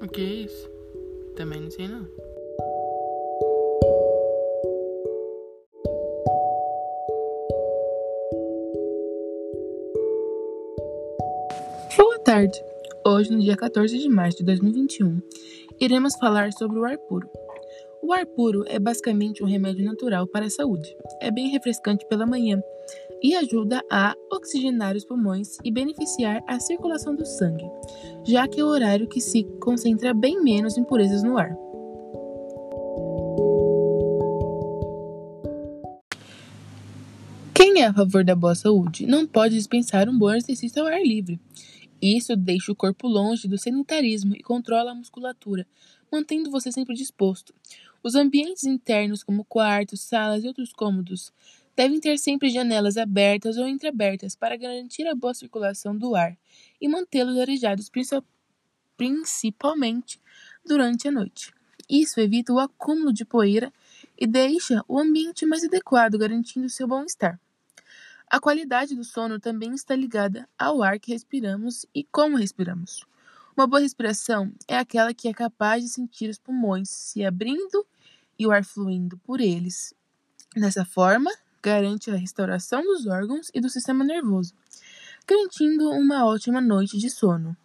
O que é isso? Também não sei não. Boa tarde! Hoje, no dia 14 de março de 2021, iremos falar sobre o ar puro. O ar puro é basicamente um remédio natural para a saúde. É bem refrescante pela manhã e ajuda a oxigenar os pulmões e beneficiar a circulação do sangue, já que é o horário que se concentra bem menos impurezas no ar. Quem é a favor da boa saúde não pode dispensar um bom exercício ao ar livre. Isso deixa o corpo longe do sedentarismo e controla a musculatura, mantendo você sempre disposto. Os ambientes internos, como quartos, salas e outros cômodos, devem ter sempre janelas abertas ou entreabertas para garantir a boa circulação do ar e mantê-los arejados principalmente durante a noite. Isso evita o acúmulo de poeira e deixa o ambiente mais adequado, garantindo seu bom-estar. A qualidade do sono também está ligada ao ar que respiramos e como respiramos. Uma boa respiração é aquela que é capaz de sentir os pulmões se abrindo e o ar fluindo por eles. Dessa forma, garante a restauração dos órgãos e do sistema nervoso, garantindo uma ótima noite de sono.